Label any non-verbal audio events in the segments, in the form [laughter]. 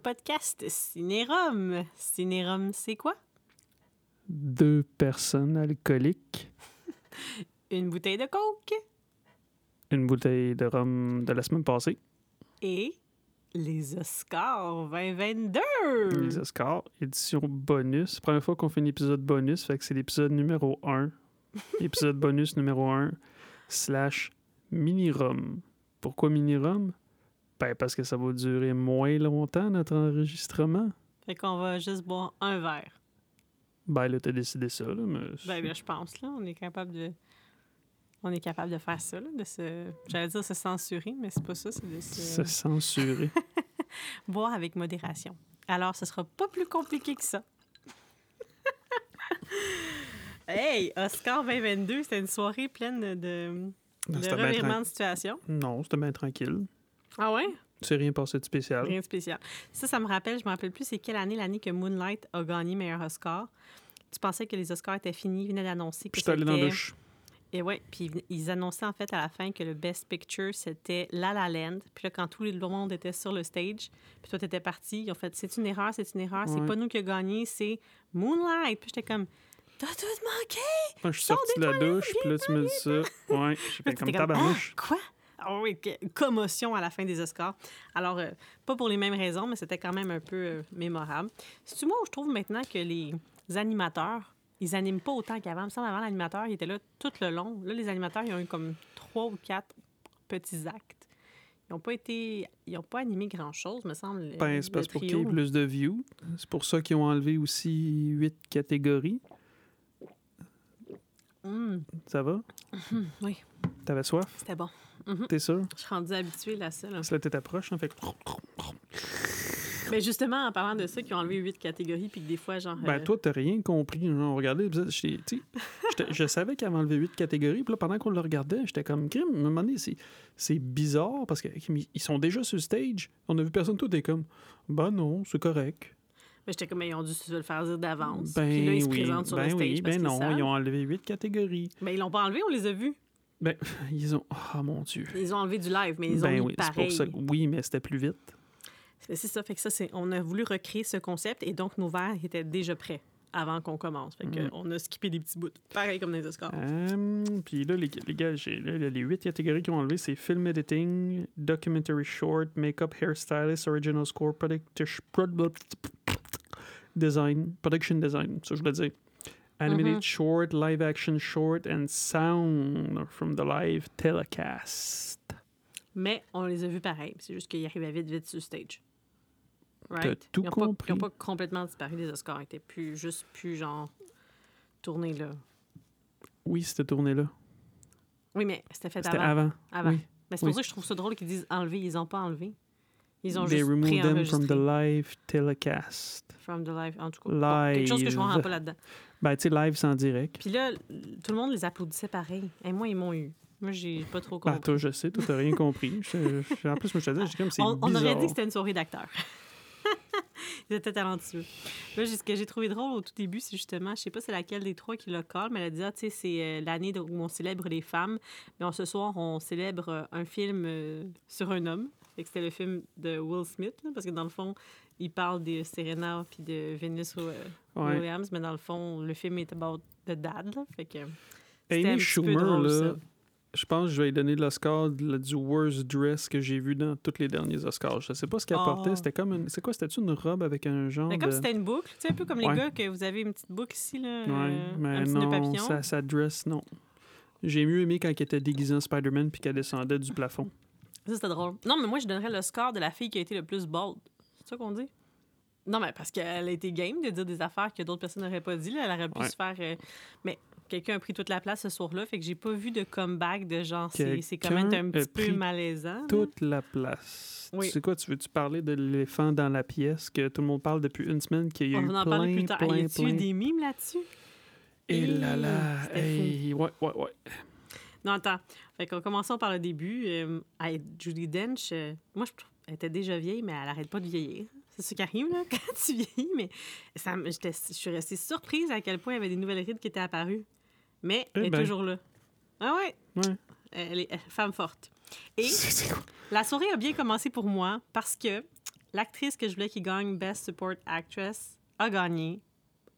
Podcast Cinérum. Cinérum, c'est quoi? Deux personnes alcooliques, [laughs] Une bouteille de coke une bouteille de rhum de la semaine passée, et les Oscars 2022. les Oscars, édition bonus. Première fois qu'on fait un épisode bonus, fait que c'est l'épisode numéro 1. [laughs] épisode bonus numéro 1, slash mini-rhum. Pourquoi mini-rhum? Ben, parce que ça va durer moins longtemps, notre enregistrement. Fait qu'on va juste boire un verre. Ben, là, t'as décidé ça, là, mais... Ben, ben, je pense, là, on est capable de... On est capable de faire ça, là, de se... J'allais dire se censurer, mais c'est pas ça, c'est de se... [laughs] C'est censuré. [laughs] boire avec modération. Alors, ce sera pas plus compliqué que ça. [laughs] hey, Oscar 2022, c'était une soirée pleine de, de revirements de situation. Non, c'était bien tranquille. Ah ouais? C'est rien passé de spécial. Rien de spécial. Ça, ça me rappelle, je me rappelle plus c'est quelle année, l'année que Moonlight a gagné meilleur Oscar. Tu pensais que les Oscars étaient finis, ils venaient d'annoncer que Puis j'étais allé dans la c'était- douche. Et ouais, puis ils annonçaient en fait à la fin que le Best Picture, c'était La La Land. Puis là, quand tout le monde était sur le stage, puis toi, t'étais parti, ils ont fait « C'est une erreur, c'est une erreur, c'est Ouais. pas nous qui a gagné, c'est Moonlight. » Puis j'étais comme « T'as tout manqué! Je suis sorti de la douche, puis là, tu me dis ça. Ouais, j'ai » fait Là, comme comme « tabarnouche. Ah, quoi? » Ah oui, commotion à la fin des Oscars. Alors, euh, pas pour les mêmes raisons, mais c'était quand même un peu euh, mémorable. C'est-tu moi où je trouve maintenant que les animateurs, ils animent pas autant qu'avant? Il me semble avant, l'animateur, il était là tout le long. Là, les animateurs, ils ont eu comme trois ou quatre petits actes. Ils n'ont pas été... Ils n'ont pas animé grand-chose, me semble. le- Ben, c'est parce pour qu'il y ait plus de views. C'est pour ça qu'ils ont enlevé aussi huit catégories. Hum, Ça va? [laughs] oui, T'avais soif? c'était bon. T'es sûr? Je suis rendue habituée là, ça. Là. C'est là que t'approches, hein? Fait. Mais justement, en parlant de ça, qui ont enlevé huit catégories, puis que des fois, genre... Ben, euh, toi, t'as rien compris. Genre, regardez sais, j'étais- je savais qu'ils avaient enlevé huit catégories, puis là, pendant qu'on le regardait, j'étais comme, crime, à un moment donné, c'est- bizarre, parce qu'ils sont déjà sur le stage. On a vu personne, tout est comme, ben non, c'est correct. Mais j'étais comme, mais ils ont dû se le faire dire d'avance. Ben puis là, ils se oui, présentent sur ben le stage oui, parce ben non, ils ont enlevé huit catégories. Mais ils l'ont pas enlevé, on les a vus. Ben, ils ont, oh mon Dieu. Ils ont enlevé du live, mais ils ont ben mis oui, c'est pareil. pour ça. que- Oui, mais c'était plus vite. C'est ça, fait que ça, c'est, on a voulu recréer ce concept et donc nos verres étaient déjà prêts avant qu'on commence. Fait que Mm. on a skippé des petits bouts, pareil comme dans les Oscars. Euh, Puis là, les, les gars, là, les huit catégories qu'ils ont enlevées, c'est film editing, documentary short, makeup, hairstylist, original score, product, design, production design, ça je voulais dire. Animated Mhm. short, live action short, and sound from the live telecast. Mais on les a vus pareil. C'est juste qu'ils arrivaient vite, vite sur stage. T'as Right? tout ils n'ont pas, compris. ils ont pas complètement disparu des Oscars. Ils étaient plus, juste plus, genre, tournés là. Oui, cette tournée-là. Oui, mais c'était fait C'était avant. avant. Avant. Oui. Mais c'est pour Oui. ça que je trouve ça drôle qu'ils disent enlever. Ils ont pas enlevé. Ils ont They juste removed them from the live telecast. From the live. En tout cas, bon, quelque chose que je Live. comprends pas là-dedans. Ben, tu sais, live sans direct. Puis là, tout le monde les applaudissait pareil. Et moi, ils m'ont eu. Moi, j'ai pas trop Ben, compris. toi, je sais, toi, t'as rien compris. [laughs] Je- je- en plus, moi, je te dis, j'ai comme, c'est on, on aurait bizarre. dit que c'était une soirée d'acteurs. [laughs] Ils étaient talentueux. Là, ce que j'ai trouvé drôle au tout début, c'est justement, je sais pas c'est laquelle des trois qui l'a call, mais elle a dit, ah, tu sais, c'est euh, l'année où on célèbre les femmes. Mais en ce soir, on célèbre euh, un film euh, sur un homme. Fait que c'était le film de Will Smith, là, parce que dans le fond, il parle de Serena puis de Venus Ouais. Williams, mais dans le fond, le film est about the dad. Là, fait que un Amy peu Schumer, drôle, là, ça. je pense que je vais lui donner l'Oscar du worst dress que j'ai vu dans tous les derniers Oscars. Je sais pas ce qu'elle Oh. portait. C'était comme une... C'est quoi? C'était-tu une robe avec un genre Mais comme de... c'était une boucle, tu sais, un peu comme les gars que vous avez une petite boucle ici, là, Ouais, euh, mais un petit nœud non, papillon. sa, sa dress, non. J'ai mieux aimé quand elle était déguisée en Spider-Man puis qu'elle descendait du plafond. Ça, c'était drôle. Non, mais moi, je donnerais le score de la fille qui a été le plus bold. C'est ça qu'on dit? Non, mais parce qu'elle a été game de dire des affaires que d'autres personnes n'auraient pas dit. Là. Elle aurait pu Ouais. se faire. euh, Mais quelqu'un a pris toute la place ce soir-là, fait que j'ai pas vu de comeback de genre, c'est quand même un petit peu malaisant. là. Toute la place. Oui. Tu sais quoi, tu veux-tu parler de l'éléphant dans la pièce que tout le monde parle depuis une semaine qu'il y a On eu en plein, plus tard. plein, y a-tu eu des mimes là-dessus? Et là là, hey, ouais, ouais, ouais. Non, attends. Fait qu'on commençons par le début. Euh, hey, Judy Dench, euh, moi, je trouve elle était déjà vieille, mais elle arrête pas de vieillir. C'est ce qui arrive là, [laughs] quand tu vieillis. Mais ça, je suis restée surprise à quel point il y avait des nouvelles rides qui étaient apparues. Mais elle Eh est ben. toujours là. Ah ouais, Ouais. elle est elle femme forte. Et [laughs] la soirée a bien commencé pour moi parce que l'actrice que je voulais qui gagne Best Support Actress a gagné.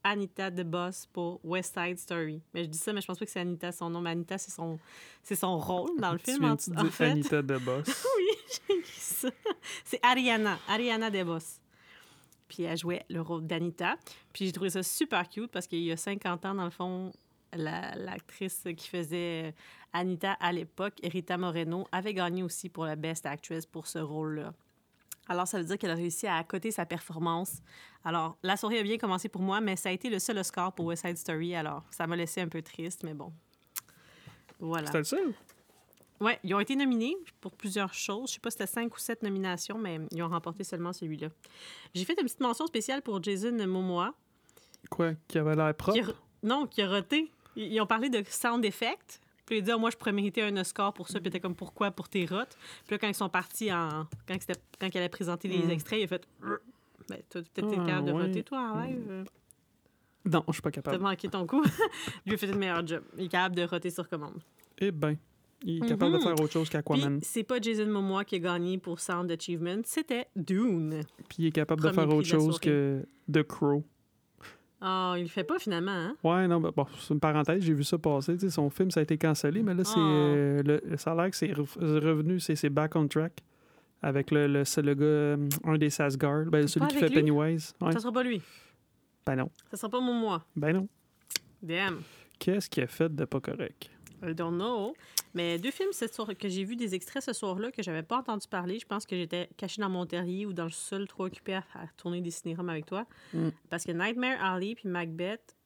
Anita DeBoss pour West Side Story. Mais je dis ça, mais je pense pas que c'est Anita son nom. Mais Anita, c'est son, c'est son rôle dans le Tu film. En, dire en fait. Anita de [laughs] Boss. Oui, j'ai écrit ça. C'est Ariana, Ariana DeBoss. Puis elle jouait le rôle d'Anita. Puis j'ai trouvé ça super cute parce qu'il y a 50 ans, dans le fond, la- l'actrice qui faisait Anita à l'époque, Rita Moreno, avait gagné aussi pour la Best Actress pour ce rôle-là. Alors, ça veut dire qu'elle a réussi à accoter sa performance. Alors, la soirée a bien commencé pour moi, mais ça a été le seul Oscar pour West Side Story. Alors, ça m'a laissé un peu triste, mais bon. Voilà. C'était le seul? Ouais, ils ont été nominés pour plusieurs choses. Je sais pas si c'était cinq ou sept nominations, mais ils ont remporté seulement celui-là. J'ai fait une petite mention spéciale pour Jason Momoa, Quoi? Qui avait l'air propre? qui a, non, qui a roté. Ils ont parlé de sound effect. Puis il a dit, Ah, moi, je pourrais mériter un Oscar pour ça. Puis il était comme, pourquoi? Pour tes rotes? Puis là, quand ils sont partis en. Quand, c'était- quand il allait présenter les Mm. extraits, il a fait. Ben, t'as peut-être été Ah, capable de roter, toi, en live. euh, Non, je suis pas T'as capable. manqué ton coup. [laughs] Lui a fait le meilleur job. Il est capable de roter sur commande. Eh ben, il est capable Mhm. de faire autre chose qu'Aquaman. c'est pas Jason Momoa qui a gagné pour Sound Achievement, c'était Dune. Puis il est capable de faire autre chose que The Crow. Ah, il le fait pas finalement, hein? Ouais, non, ben, bon, c'est une parenthèse, j'ai vu ça passer. Son film, ça a été cancellé, mais là, c'est, Ah. euh, le- ça a l'air que c'est re- revenu, c'est c'est back on track. Avec le, le, c'est le gars, euh, un des Sasgard, ben, celui qui fait lui? Pennywise. Ouais. Ça sera pas lui? Ben non. Ça sera pas Momoa. Ben non. Damn. Qu'est-ce qu'il a fait de pas correct? I don't know. Mais deux films que j'ai vu des extraits ce soir-là que j'avais pas entendu parler. Je pense que j'étais cachée dans mon terrier ou dans le sol, trop occupée à, à tourner des cinérames avec toi. Mm. Parce que Nightmare Alley puis Macbeth,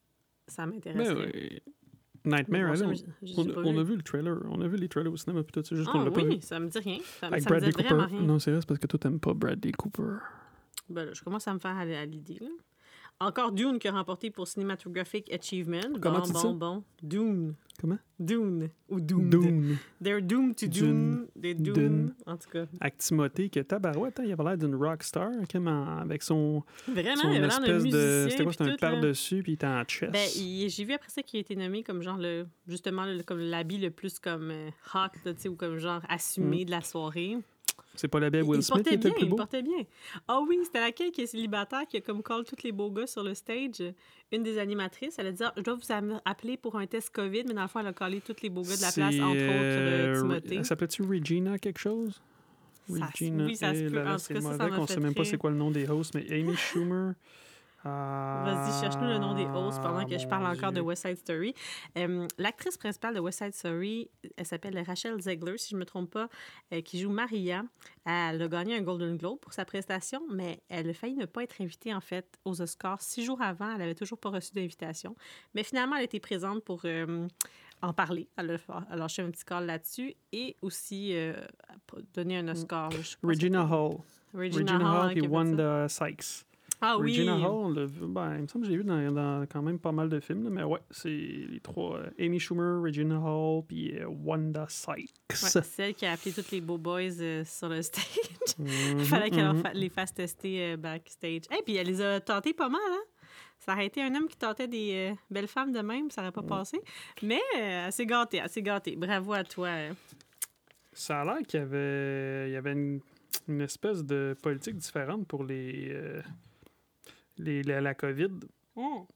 ça m'intéresse. Ben oui. Nightmare, Bon, ça, hein, je- je on, a vu le trailer. On a vu les trailers au cinéma, puis tout ça, juste qu'on Ah l'a pas vu. oui, ça me dit rien. Ça, Avec ça me Bradley dit vraiment Cooper? rien. Non, c'est vrai, c'est parce que toi, t'aimes pas Bradley Cooper. Ben là, je commence à me faire aller à l'idée. là. Encore Dune qui a remporté pour Cinematographic Achievement. Comment bon, tu dis bon, ça? bon. Dune. Comment? Dune. Ou Doomed. Dune. They're doomed to Dune. Dune. They're doomed. Dune. En tout cas. Avec Timothée, que tabarouette, hein, il avait l'air d'une rockstar, comme en- avec son, Vraiment, son il avait espèce musicien. de. C'était quoi? C'était un par-dessus, puis il était en chess. Ben, j'ai vu après ça qu'il a été nommé comme genre le justement le, comme l'habit le plus comme euh, hot, tu sais, ou comme genre assumé de la soirée. C'est pas la belle Il- Will il Smith qui était bien, le plus il beau? portait bien. Ah oui, c'était laquelle qui est célibataire qui a comme call tous les beaux gars sur le stage. Une des animatrices, elle a dit Ah, je dois vous appeler pour un test Covid, mais dans le fond elle a collé tous les beaux gars de la place, entre autres euh, euh, Timothée. Elle s'appelait-tu Regina quelque chose? Ça se- oui, ça se peut. En tout cas, ça, ça qu'on fait sait même pas c'est quoi le nom des hosts, mais Amy [laughs] Schumer. Vas-y, cherche-nous le nom des hosts pendant que je Ah, parle encore de. West Side Story. Euh, L'actrice principale de West Side Story, elle s'appelle Rachel Zegler, si je ne me trompe pas, euh, qui joue Maria. Elle a gagné un Golden Globe pour sa prestation, mais elle a failli ne pas être invitée, en fait, aux Oscars. Six jours avant, elle n'avait toujours pas reçu d'invitation. Mais finalement, elle était présente pour euh, en parler. Elle a, elle a lâché un petit call là-dessus et aussi euh, donner un Oscar. Crois que Regina Hall. Regina, Regina Hall, qui ça. Wanda Sykes. Ah oui! Regina Hall, on l'a vu- ben, il me semble que je l'ai vu dans, dans quand même pas mal de films, là, mais ouais, c'est les trois. euh, Amy Schumer, Regina Hall, puis euh, Wanda Sykes. Ouais, celle qui a appelé tous les beaux boys euh, sur le [laughs] stage. Mhm, Il fallait qu'elle fa- les fasse tester backstage. Et puis elle les a tentés pas mal, hein? Ça aurait été un homme qui tentait des belles femmes de même, ça n'aurait pas passé. Mais elle s'est gâtée, elle s'est gâtée. Bravo à toi. Ça a l'air qu'il y avait, il y avait une, une espèce de politique différente pour les, les, la, la COVID.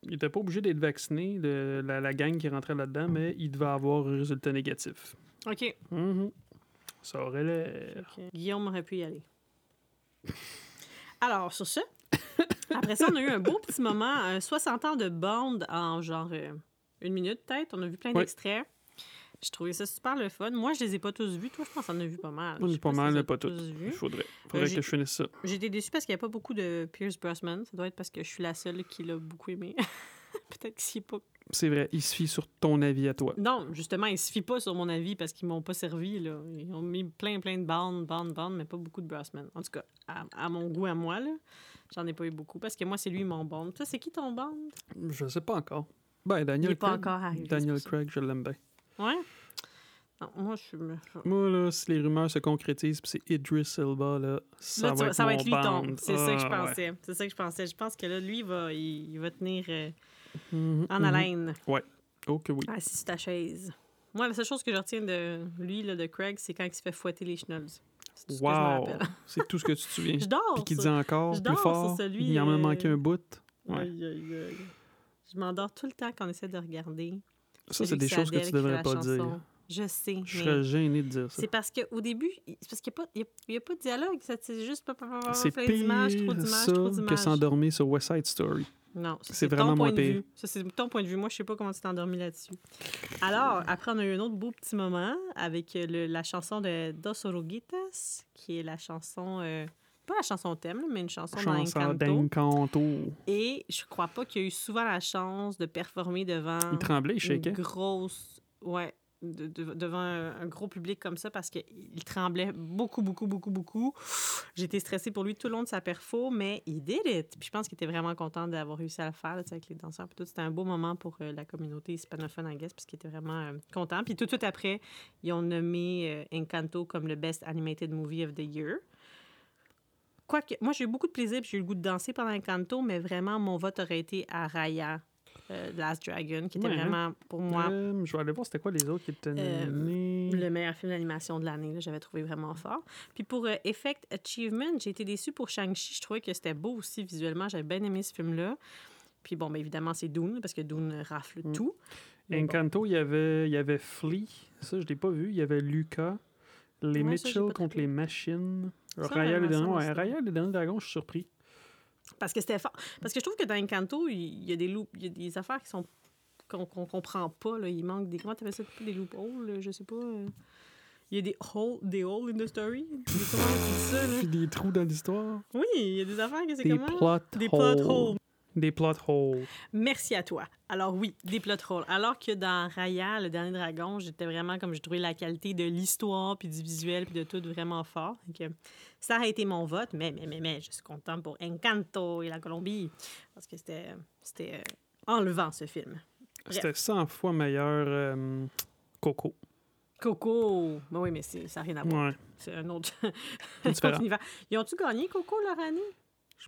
Il n'était pas obligé d'être vacciné, le- la, la gang qui rentrait là-dedans, mais il devait avoir un résultat négatif. OK. Mhm. Ça aurait l'air. Ok. Guillaume aurait pu y aller. Alors, sur ce, [laughs] après ça, on a eu un beau petit moment, un 60 ans de Bond en genre euh, une minute peut-être. On a vu plein d'extraits. J'ai trouvé ça super le fun. Moi, je les ai pas tous vus. Toi, je pense qu'on en a vu pas mal. On Je est pas si mal, les pas tous. Il faudrait, faudrait Euh, j'ai- que je finisse ça. Été déçue parce qu'il n'y a pas beaucoup de Pierce Brosnan. Ça doit être parce que je suis la seule qui l'a beaucoup aimé. [laughs] Peut-être qu'il est pas. C'est vrai, il se fie sur ton avis à toi. Non, justement, il ne se fie pas sur mon avis parce qu'ils m'ont pas servi. Là. Ils ont mis plein, plein de bandes, bandes, bandes, mais pas beaucoup de Brosnan. En tout cas, à, à mon goût, à moi, là, j'en ai pas eu beaucoup parce que moi, c'est lui mon bond. Toi, c'est qui ton bond? Je sais pas encore. Ben, Il Daniel n'est pas Craig. encore arrivé. c'est Daniel ça. Craig, je l'aime bien. Ouais? Non, moi, je suis. Moi, là, si les rumeurs se concrétisent, puis c'est Idris Elba, là, ça, Là, va, être ça va mon être lui ton. C'est ça que je Ah, ouais. pensais. C'est ça que je pensais. Je pense que là, lui, il va, il, va tenir euh, Mhm, en haleine. Oh que oui. assis sur ta chaise. Moi, la seule chose que je retiens de lui, là, de Craig, c'est quand il se fait fouetter les schnolls. C'est tout ce que je me Wow! [laughs] C'est tout ce que tu te souviens. Je dors. Puis qui sur- dit encore je plus fort. celui, Il en a euh, manqué un bout. Ouais. Aïe, aïe, aïe. Je m'endors tout le temps quand on essaie de regarder. Ça, c'est des que choses que tu devrais pas chanson. dire. Je sais. Je serais gêné de dire ça. C'est parce qu'au début, il- c'est parce qu'il n'y a, a pas de dialogue. C'est juste C'est plein d'images, trop d'images, trop que d'images. s'endormir sur West Side Story. Non, C'est vraiment point moins de pire. vue. Ça, c'est ton point de vue. Moi, je sais pas comment tu t'es endormi là-dessus. Alors, après, on a eu un autre beau petit moment avec euh, le- la chanson de Dos Oruguitas, qui est la chanson... euh, pas la chanson thème, mais une chanson, Chanson d'Encanto. Et je crois pas qu'il y a eu souvent la chance de performer devant Il tremblait, il une shakeait. grosse... Ouais, de- de- devant un, un gros public comme ça parce qu'il tremblait beaucoup, beaucoup, beaucoup, beaucoup. J'étais stressée pour lui tout le long de sa perfo, mais il did it. Puis je pense qu'il était vraiment content d'avoir réussi à le faire là, avec les danseurs. Puis tout, c'était un beau moment pour euh, la communauté hispanophone, I guess, parce qu'il était vraiment euh, content. Puis tout de suite après, ils ont nommé euh, Encanto comme le Best Animated Movie of the Year. Quoique, moi, j'ai eu beaucoup de plaisir, puis j'ai eu le goût de danser pendant Encanto, mais vraiment, mon vote aurait été à Raya, euh, Last Dragon, qui était Ouais, hein? vraiment, pour moi, Euh, je vais aller voir c'était quoi les autres qui étaient Euh, le meilleur film d'animation de l'année. J'avais trouvé vraiment fort. Puis pour euh, Effect Achievement, j'ai été déçue pour Shang-Chi. Je trouvais que c'était beau aussi visuellement. J'avais bien aimé ce film-là. Puis bon, ben, évidemment, c'est Dune, parce que Dune rafle Mm. tout. Bon. Encanto, il y avait, il y avait Flea. Ça, je l'ai pas vu. Il y avait Lucas. Les Ouais, Mitchell contre les machines. Raya le dernier. Ouais. Raya le dernier dragon, je suis surpris. Parce que c'était fort. Parce que je trouve que dans Encanto, il y a des loop, il y a des affaires qui sont qu'on qu'on comprend pas. Là. Il manque des. Comment tu ça? Des loopholes, je sais pas. euh. Il y a des holes, des holes in the story. Des- comment on dit ça, là? Puis des trous dans l'histoire. Oui, il y a des affaires que c'est Des comment? plot Des holes. plot holes. Des plot holes. Merci à toi. Alors oui, des plot holes. Alors que dans Raya, le dernier dragon, j'étais vraiment comme j'ai trouvé la qualité de l'histoire puis du visuel puis de tout vraiment fort. Donc, ça a été mon vote, mais mais mais mais je suis contente pour Encanto et la Colombie parce que c'était c'était euh, enlevant ce film. C'était 100 fois meilleur euh, Coco. Coco, ben oui, mais ça n'a rien à voir. Ouais. C'est [laughs] un autre univers. Ils ont-tu gagné Coco leur année?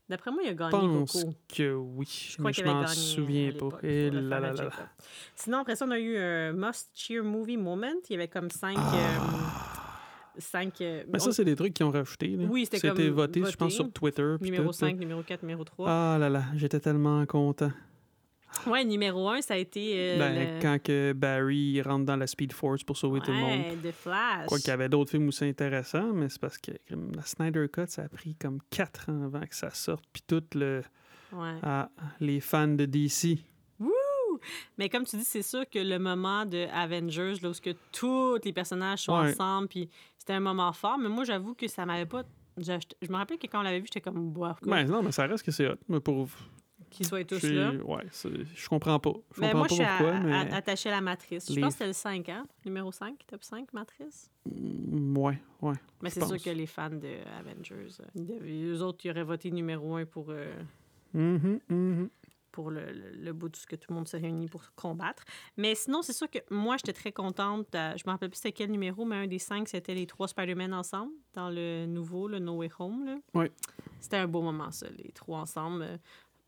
D'après moi, il a Je gagné pense Coco. que oui. Je crois mais je m'en souviens à pas. Et Faudrait là là là. Sinon, après ça, on a eu un Must Cheer Movie Moment. Il y avait comme cinq... Ah. euh, cinq euh, Mais ça, c'est des trucs qu'ils ont rajoutés. là. Oui, c'était comme voté, je voté. pense, sur Twitter. numéro tout, 5, numéro 4, numéro 3. Ah là là, j'étais tellement content. Ouais, numéro 1, ça a été... euh, Ben, le- Quand que Barry rentre dans la Speed Force pour sauver tout le monde. Ouais, The Flash. Quoi qu'il y avait d'autres films aussi intéressants, mais c'est parce que la Snyder Cut, ça a pris comme 4 ans avant que ça sorte. Puis tout le. Ouais. Ah, les fans de DC. Mais comme tu dis, c'est sûr que le moment de Avengers, là, où que tous les personnages sont Ouais. ensemble, puis c'était un moment fort. Mais moi, j'avoue que ça m'avait pas... Je, je me rappelle que quand on l'avait vu, j'étais comme... Boah, Ben non, mais ça reste que c'est hot. Mais pour. Qu'ils soient tous là. Ouais, je comprends pas. Je Mais comprends moi, pas je suis pourquoi, à- mais. à- attachée à la matrice. Je pense que c'était le 5, hein? Numéro 5, top 5, matrice? Mm, Ouais, ouais. Mais c'est sûr que les fans de Avengers, euh, eux autres, ils auraient voté numéro 1 pour, euh, mhm. pour le, le- le bout de ce que tout le monde s'est réuni pour combattre. Mais sinon, c'est sûr que moi, j'étais très contente. de- je me rappelle plus c'était quel numéro, mais un des cinq, c'était les trois Spider-Man ensemble dans le nouveau, le No Way Home. Là. Ouais. C'était un beau moment, ça, les trois ensemble.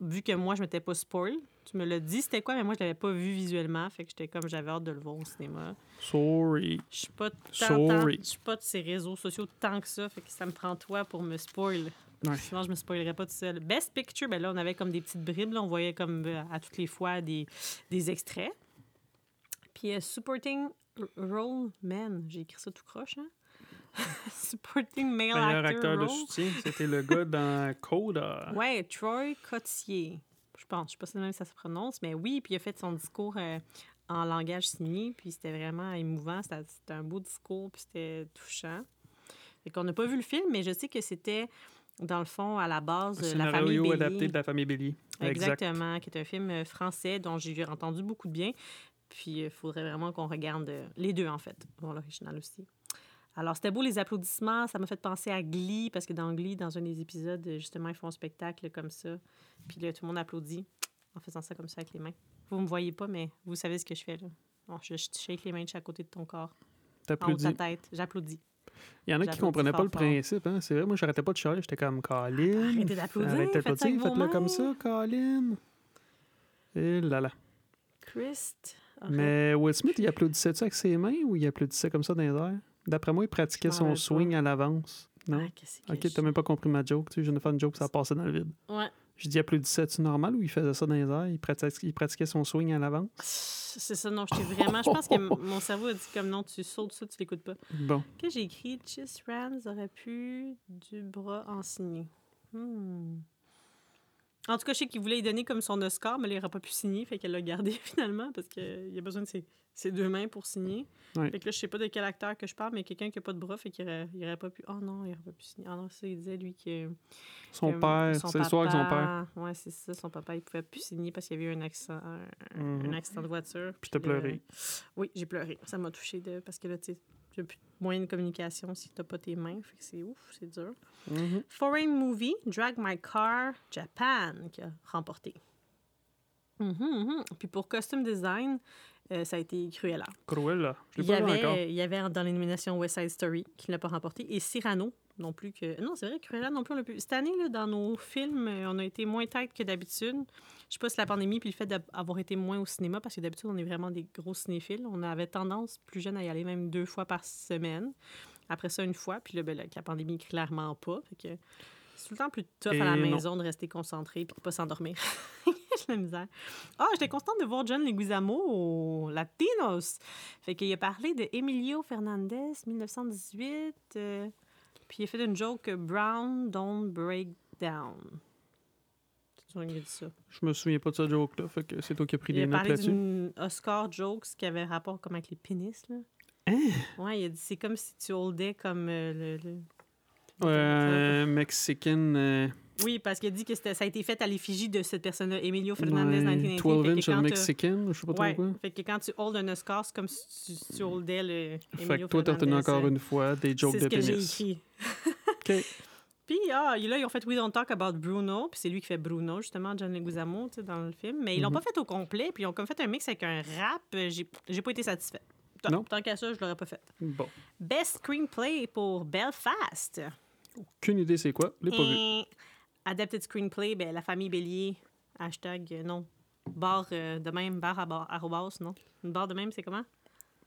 Vu que moi, je m'étais pas spoil, tu me l'as dit, c'était quoi, mais moi, je l'avais pas vu visuellement. Fait que j'étais comme, j'avais hâte de le voir au cinéma. Sorry. Je suis pas Sorry. je suis pas de ces réseaux sociaux tant que ça, fait que ça me prend toi pour me spoil. Ouais. Sinon, je me spoilerais pas tout seul. Best Picture, ben là, on avait comme des petites bribes, là, on voyait comme euh, à toutes les fois des, des extraits. Puis euh, Supporting Role Man, j'ai écrit ça tout croche, hein? [laughs] supporting Male Meilleur Actor, acteur de soutien, c'était le gars dans [laughs] Coda. Ouais, Troy Cotier. Je pense, je sais pas si même ça se prononce, mais oui, puis il a fait son discours euh, en langage signé, puis c'était vraiment émouvant, c'était un beau discours, puis c'était touchant. Fait qu'on n'a pas vu le film, mais je sais que c'était, dans le fond, à la base, euh, la famille Bélier. adapté de la famille. Exact. Exactement, qui est un film euh, français dont j'ai entendu beaucoup de bien. Puis il faudrait vraiment qu'on regarde euh, les deux, en fait, l'original aussi. Alors, c'était beau les applaudissements. Ça m'a fait penser à Glee, parce que dans Glee, dans un des épisodes, justement, ils font un spectacle comme ça. Puis là, tout le monde applaudit en faisant ça comme ça avec les mains. Vous me voyez pas, mais vous savez ce que je fais, là. Bon, je, je shake les mains de chaque côté de ton corps, en haut de T'applaudis. ta tête. J'applaudis. Il y en a qui J'applaudis comprenaient pas fort, le principe. Hein? C'est vrai, moi, j'arrêtais pas de chialer. J'étais comme Colin. Arrêtez d'applaudir, Arrêtez ça avec vos faites-le comme ça, Colin. Et là là. Christ. Mais Will Smith, il applaudissait ça avec ses mains ou il applaudissait comme ça dans les airs? D'après moi, il pratiquait son swing à l'avance. Non? Ah, qu'est-ce Ok, t'as même pas compris ma joke. Tu sais, je viens de faire une joke, ça a passé dans le vide. Ouais. Je dis applaudissais-tu normal ou il faisait ça dans les airs? Il pratiquait, il pratiquait son swing à l'avant? C'est ça, non, j'étais vraiment. Je pense que mon cerveau a dit comme non, tu sautes ça, tu l'écoutes pas. Bon. Que j'ai écrit Chis Rams aurait pu du bras en signer. Hmm. En tout cas, je sais qu'il voulait y donner comme son Oscar, mais là, il n'aurait pas pu signer, fait qu'elle l'a gardé [laughs] finalement parce qu'il a besoin de ses, ses deux mains pour signer. Ouais. Fait que là, je sais pas de quel acteur que je parle, mais quelqu'un qui a pas de bras, fait qu'il aurait, il aurait pas pu. Oh non, il aurait pas pu signer. Ah non, ça, il disait lui que. Son que père, c'est l'histoire avec son père. Ouais, c'est ça, son papa, il pouvait plus signer parce qu'il y avait eu un accident, un, Mhm. un accident de voiture. Puis t'as là, pleuré. Oui, j'ai pleuré. Ça m'a touché de parce que là, tu n'as plus de moyen de communication si tu n'as pas tes mains. Fait que c'est ouf, c'est dur. Mhm. Foreign Movie, Drag My Car Japan, qui a remporté. Mhm. Puis pour Costume Design, euh, ça a été Cruella. Cruella. Je Il l'ai y, pas vu encore. avait, il y avait dans les nominations West Side Story, qui ne l'a pas remporté, et Cyrano, non plus que... Non, c'est vrai, Cruella non plus, on l'a pu... Cette année, là, dans nos films, euh, on a été moins tête que d'habitude. Je sais pas si la pandémie puis le fait d'avoir été moins au cinéma, parce que d'habitude, on est vraiment des gros cinéphiles. On avait tendance, plus jeune, à y aller même deux fois par semaine. Après ça, une fois. Puis là, ben, la pandémie, clairement pas. Fait que c'est tout le temps plus tough à la non. maison de rester concentré puis de pas s'endormir. [laughs] [laughs] J'ai la misère. Ah, j'étais contente de voir John Leguizamo au Latinos. Fait qu'il a parlé de Emilio Fernandez, 1918. euh, puis il a fait une joke euh, Brown Don't Break Down. A ça? Je me souviens pas de ce joke-là, fait que c'est toi qui as pris Il des a notes parlé là-dessus. d'une Oscar jokes qui avait rapport comme avec les pénis, là. Hein? Ouais, il a dit c'est comme si tu holdais comme euh, le- le, Euh, Mexican. Oui, parce qu'il a dit que ça a été fait à l'effigie de cette personne-là, Emilio Fernandez, ouais, 1990. 12 Fait que inch t'as- Mexican, je sais pas trop Ouais, quoi. fait que quand tu hold un Oscar, c'est comme si tu, tu holdais le Fait que Emilio toi, t'as retenu encore une fois des jokes C'est de ce que j'ai pénis. écrit. [laughs] OK. Puis ah, là, ils ont fait We Don't Talk About Bruno, puis c'est lui qui fait Bruno, justement, John Leguizamo, tu sais, dans le film. Mais ils l'ont Mhm. pas fait au complet, puis ils ont comme fait un mix avec un rap. Euh, J'ai pas été satisfait. Tant, Non. tant qu'à ça, je l'aurais pas fait. Bon. Best Screenplay pour Belfast. Aucune idée c'est quoi? Je l'ai pas vu. Adapted Screenplay, ben, La Famille Bélier, hashtag, euh, non. Barre euh, de même, barre à barre, arrobas, non. Une barre de même, c'est comment?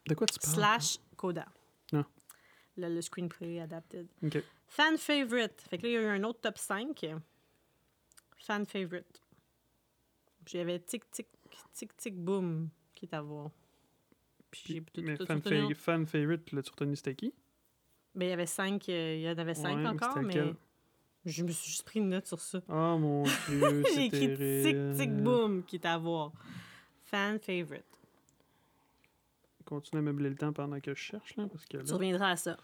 De quoi tu parles? Slash Coda. Ah. Le, le screenplay adapted. OK. Fan favorite. Fait que là, il y a eu un autre top 5. Fan favorite. J'avais Tic Tic Tic Tic Boom qui est à voir. Puis j'ai tout, Mais tout, fan, tout retenu. fa- fan favorite, l'as-tu retenu c'était qui? Mais il y avait 5, il y en avait 5 Ouais, mais encore, mais? Je me suis juste pris une note sur ça. Oh mon [laughs] dieu, J'ai c'est écrit terrible. Tic Tic Boom qui est à voir. Fan favorite. Continue à meubler le temps pendant que je cherche, là, parce que là... Tu reviendras à ça.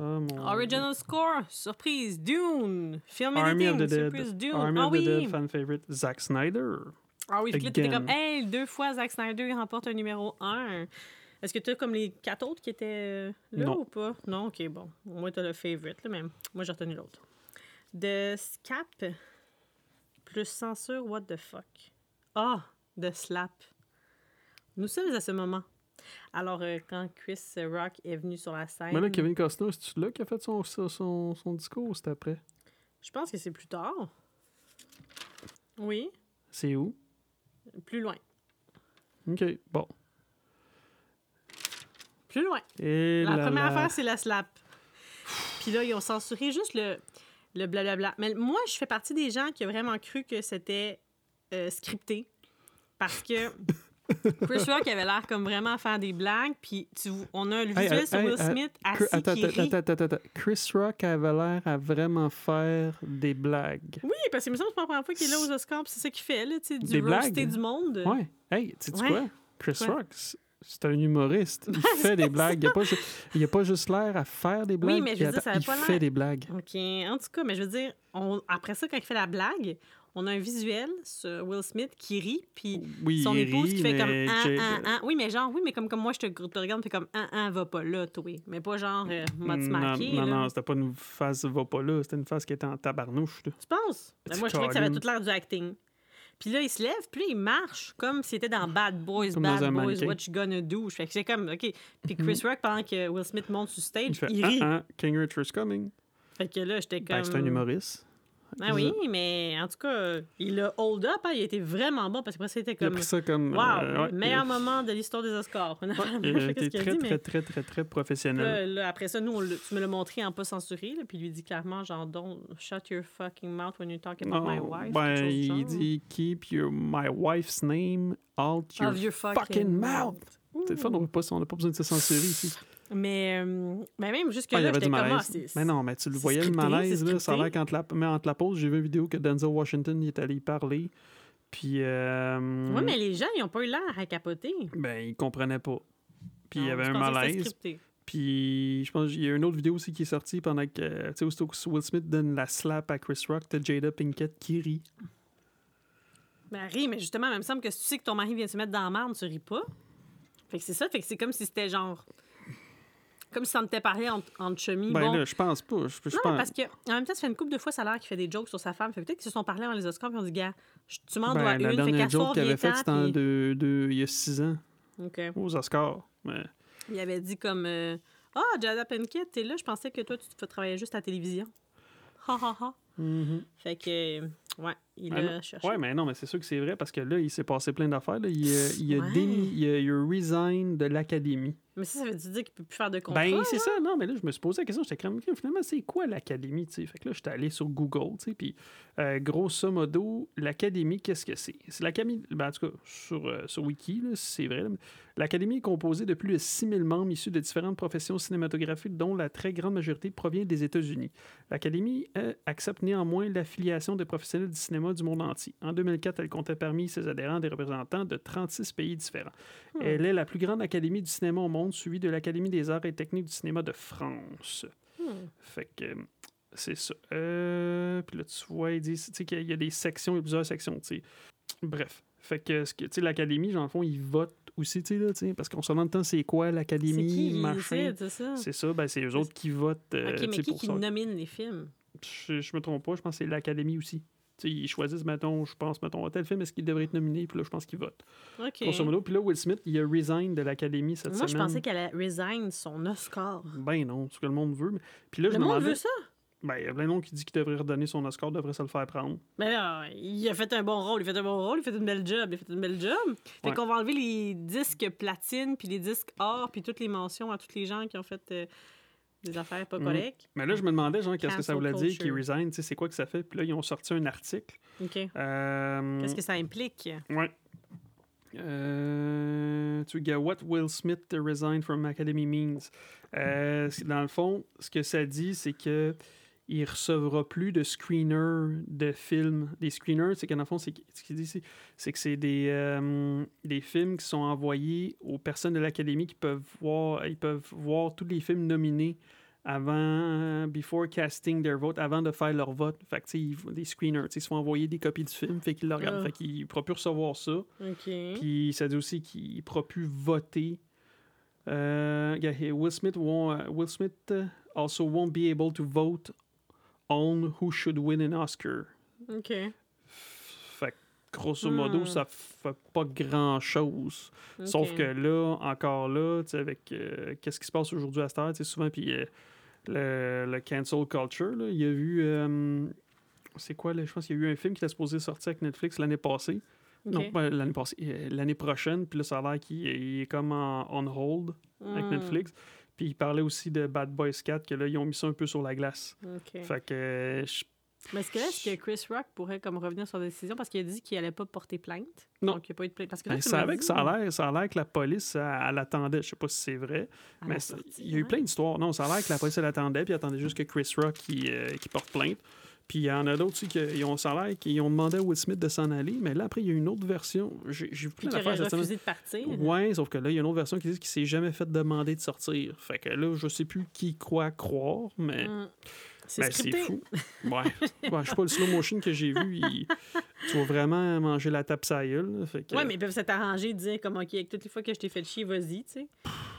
Oh mon Original score, surprise, Dune. Film. Army of editing, the Dead. surprise, Dune. Army ah of oui. the Dead, fan favorite, Zack Snyder. Ah oui, puis t'étais comme, hey, deux fois Zack Snyder remporte un numéro 1. Est-ce que tu as comme les quatre autres qui étaient euh, là Non. ou pas? Non, ok, bon. Au moins, tu as le favorite, là, même. Moi, j'ai retenu l'autre. De Scap plus censure, what the fuck? Ah, de Slap. Nous sommes à ce moment. Alors, euh, quand Chris Rock est venu sur la scène, Mais là, Kevin Costner, c'est-tu là qui a fait son, son, son, son discours ou c'était après? je pense que c'est plus tard. Oui, C'est où? plus loin. OK, bon. Plus loin. Et La première affaire, c'est la slap. Puis là, ils ont censuré juste le, le blablabla. Mais moi, je fais partie des gens qui ont vraiment cru que c'était euh, scripté. Parce que [laughs] Chris Rock avait l'air comme vraiment à faire des blagues. Puis tu, on a le Hey, visuel hey, sur hey, Will hey, Smith assis Attends, qui attends, rit. attends, attends, attends. Chris Rock avait l'air à vraiment faire des blagues. Oui, parce que me semble que c'est la première fois qu'il est là aux Oscars. c'est ça qu'il fait, là, tu sais, du Des roasté du monde. Ouais. Hey, tu sais Ouais. quoi? Chris? Rock, c'est- un humoriste. Il [laughs] fait des blagues. Il pas, il a pas juste l'air à faire des blagues. mais je veux dire, ça pas il l'air- fait des blagues. OK. En tout cas, mais je veux dire, on- après ça, quand il fait la blague, on a un visuel sur Will Smith qui rit, puis Oui, son épouse rit, qui fait comme Jay- ah, ah. Oui, mais genre, oui, mais comme, comme moi, je te, te regarde, fait comme ah, ah, va pas là, toi. Mais pas genre, euh, m'a-tu non, marqué? non, là? non, c'était pas une face va pas là. C'était une face qui était en tabarnouche. là. Tu penses? Ben, moi, je trouvais que ça avait colines. tout l'air du acting. Puis là, il se lève, puis là, il marche comme s'il était dans Bad Boys, Comme Bad Boys, mannequin. What You Gonna Do? Fait que j'ai comme, OK. Puis Chris Rock, pendant que Will Smith monte sur Il stage, fait il ah, rit. ah, King Richard's coming. Fait que là, j'étais comme... Ben, c'est un humoriste. Ah oui, mais en tout cas, il a hold up, hein, il a été vraiment bon parce que après, c'était Il a comme. pris ça comme. Wow, euh, ouais, meilleur il- moment de l'histoire des Oscars. Il a été très, dit, très, mais- très, très, très professionnel. Là, là, après ça, nous, on tu me l'as montré en pas censuré, là, puis il lui dit clairement, genre, don't shut your fucking mouth when you talk about my Non, wife. ben, il dit Keep your, my wife's name out your, your fucking, mouth. C'est le fun, on n'a pas, on n'a pas besoin de se censurer ici. Mais, euh, mais même Ah, y jusque-là, avait j'étais comme, ah, Mais non, mais tu le voyais le malaise, là, ça a l'air qu'entre la, mais entre la pause, j'ai vu une vidéo que Denzel Washington il est allé y parler. Puis, euh, Oui, mais les gens, ils n'ont pas eu l'air à capoter. ben, il comprenait pas. Puis, il y avait un malaise. Puis, je pense qu'il y a une autre vidéo aussi qui est sortie pendant que, tu sais, aussitôt que Will Smith donne la slap à Chris Rock, t'as Jada Pinkett qui rit. Ben, ris, mais justement, il me semble que si tu sais que ton mari vient de se mettre dans la merde, tu ris pas. Fait que c'est ça, fait que c'est comme si c'était genre. Comme si ça était parlé entre, entre chemis. Ben bon. là, je pense pas. Je, je non, pense... parce que en même temps, ça fait une couple de fois, ça a l'air qu'il fait des jokes sur sa femme. Fait peut-être qu'ils se sont parlé dans les Oscars puis on dit, gars, tu m'en Ben, dois la une. Fait dernière soir, joke qu'il avait faite, c'était puis... il y a six ans, aux Oscars. Il avait dit comme, euh, ah, Jada Pinkett, t'es là, je pensais que toi, tu te travailler juste à la télévision. Ha ha ha. Fait que, euh, ouais, il Ben a cherché. Ouais, mais non, mais c'est sûr que c'est vrai parce que là, il s'est passé plein d'affaires. là. Il, a- il, a, il a resign de l'académie. Mais ça, ça veut dire qu'il peut plus faire de contrat. Ben, c'est ça, non, mais là, je me suis posé la question. J'étais comme, finalement, c'est quoi l'académie, tu sais? Fait que là, j'étais allé sur Google, tu sais, puis euh, grosso modo, l'académie, qu'est-ce que c'est? C'est l'académie, ben, en tout cas, sur, euh, sur Wiki, c'est vrai, l'académie est composée de plus de 6000 membres issus de différentes professions cinématographiques, dont la très grande majorité provient des États-Unis. L'académie euh, accepte néanmoins l'affiliation des professionnels du cinéma du monde entier. En 2004, elle comptait parmi ses adhérents des représentants de 36 pays différents. Hmm. Elle est la plus grande académie du cinéma au monde, suivie de l'Académie des arts et techniques du cinéma de France. Hmm. Fait que c'est ça. Euh, puis là, tu vois, ils disent qu'il y a des sections, il y a plusieurs sections, tu sais. Bref. Fait que, que l'Académie, dans le fond, ils votent aussi, tu sais, parce qu'on se demande tant c'est quoi l'Académie, machin? c'est ça? C'est ça, ben c'est eux autres qui votent. euh, OK, tu mais qui pour qui ça. nomine les films? Je, je me trompe pas, je pense que c'est l'Académie aussi. Tu sais, ils choisissent, mettons, je pense, mettons, à tel film, est-ce qu'il devrait être nominé? Puis là, je pense qu'ils votent. OK. Grosso modo. Puis là, Will Smith, il a resign de l'Académie cette Moi, je semaine. pensais qu'elle allait resign son Oscar. Ben non, c'est ce que le monde veut. mais- Puis là, je Le monde veut ça? Ben, il y a plein de monde qui dit qu'il devrait redonner son Oscar, devrait se le faire prendre. Mais là, il a fait un bon rôle, il a fait un bon rôle, il a fait une belle job, il a fait une belle job. Fait Ouais. qu'on va enlever les disques platine, puis les disques or, puis toutes les mentions à tous les gens qui ont fait euh, des affaires pas Mhm. correctes. Mais là, je me demandais, genre, qu'est-ce que ça voulait dire culture. qu'il resign, tu sais, c'est quoi que ça fait? Puis là, ils ont sorti un article. OK. Euh, Qu'est-ce que ça implique? Ouais. Euh, tu regardes What Will Smith resign from Academy means? Euh, dans le fond, ce que ça dit, c'est que il recevra plus de screeners de films. Des screeners, c'est que dans le fond, c'est ce qu'il dit, c'est- que c'est des, euh, des films qui sont envoyés aux personnes de l'académie qui peuvent voir, ils peuvent voir tous les films nominés avant, before casting their vote, avant de faire leur vote. Fait que, ils des screeners, ils se font envoyer des copies du film, fait qu'ils le regardent. Ah. Fait qu'ils ne pourront plus recevoir ça. OK. Puis ça dit aussi qu'il ne pourra plus voter. Euh, Will Smith, won't, uh, Will Smith uh, also won't be able to vote on who should win an Oscar. OK. Fait que, grosso modo, Hmm. ça fait pas grand-chose. Sauf que là, encore là, tu sais, avec euh, qu'est-ce qui se passe aujourd'hui à cette heure, tu sais, souvent, puis euh, le, le cancel culture, là, il y a eu... euh, c'est quoi, là? Je pense qu'il y a eu un film qui était supposé sortir avec Netflix l'année passée. Non, pas l'année passée, l'année prochaine. Puis là, ça a l'air qu'il il est comme en on hold avec Hmm. Netflix. Puis il parlait aussi de Bad Boys 4, que là, ils ont mis ça un peu sur la glace. Fait que... euh, je- Mais est-ce que là, est-ce que Chris Rock pourrait comme revenir sur sa décision parce qu'il a dit qu'il allait pas porter plainte? Non. Donc, il n'y a pas eu de plainte. Parce que là, ben, ça, dit- ça a l'air ça a l'air que la police, elle, elle attendait. Je sais pas si c'est vrai. à mais sortie, il y a eu hein? plein d'histoires. Non, ça a l'air que la police, elle attendait. Puis elle attendait juste que Chris Rock qui, euh, qui porte plainte. Puis il y en a d'autres aussi qui ont, l'air qu'ils ont demandé à Will Smith de s'en aller. Mais là, après, il y a une autre version. J'ai vu plein d'affaires cette semaine. refusé de partir. Ouais, sauf que là, il y a une autre version qui dit qu'il s'est jamais fait demander de sortir. Fait que là, je sais plus qui croit croire, mais Hmm. C'est ben, scripté. fou. Ouais. [laughs] ouais je sais pas, le slow motion que j'ai vu, il- tu vas vraiment manger la tape sa gueule, que, Ouais, mais ils peuvent s'arranger de dire comme, OK, avec toutes les fois que je t'ai fait chier, vas-y, tu sais.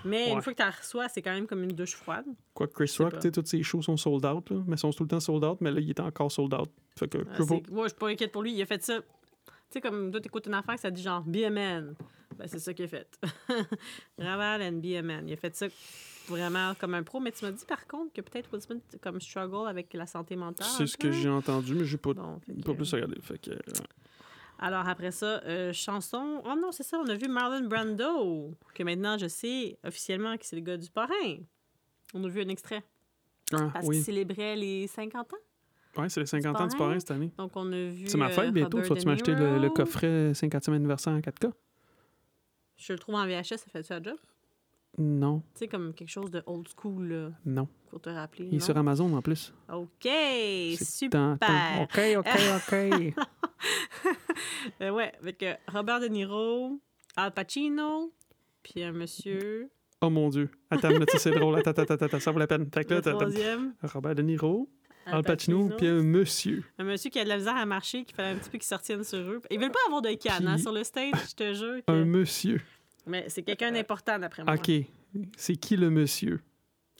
Mais Ouais. une fois que tu la reçois, c'est quand même comme une douche froide. Quoi que Chris Rock, pas. tu sais, toutes ses shows sont sold out, là, mais ils sont tout le temps sold out, mais là, il était encore sold out. Fait que, Ah, je sais pas. Moi, je suis pas inquiète pour lui. Il a fait ça. Tu sais, comme toi, t'écoutes une affaire, ça dit genre, man. Ben, c'est ça qu'il a fait. [laughs] Raval and man. Il a fait ça vraiment comme un pro. Mais tu m'as dit par contre que peut-être Will Smith comme struggle avec la santé mentale. C'est ce que peu. j'ai entendu, mais j'ai pas, Bon, pas que- plus regardé. Fait que, euh, Alors après ça, euh, chanson. Oh non, c'est ça, on a vu Marlon Brando, que maintenant je sais officiellement que c'est le gars du parrain. On a vu un extrait ah, parce oui. qu'il célébrait les 50 ans. Ouais, c'est les 50 ans du parrain. cette année. Donc on a vu. C'est ma fête euh, bientôt. Vas-tu m'acheter le, le coffret 50e anniversaire en 4K? Je le trouve en VHS, ça fait ça job? Non, Tu sais, comme quelque chose de old school, là, non. pour te rappeler. Il est non? sur Amazon en plus. OK, super. tant- tant- OK, OK, OK. [laughs] Euh, ouais, avec euh, Robert De Niro, Al Pacino, puis un monsieur. oh mon Dieu. Attends, mais c'est drôle. Attends, attends, attends, ça vaut la peine. Fait que là, Le troisième, Robert De Niro, Al Pacino, puis un monsieur. Un monsieur qui a de la misère à marcher, qui fallait un petit peu qu'il se retienne sur eux. Ils veulent pas avoir de canne hein, sur le stage, je te jure. que- Un monsieur. Mais c'est quelqu'un d'important d'après moi. OK. C'est qui le monsieur?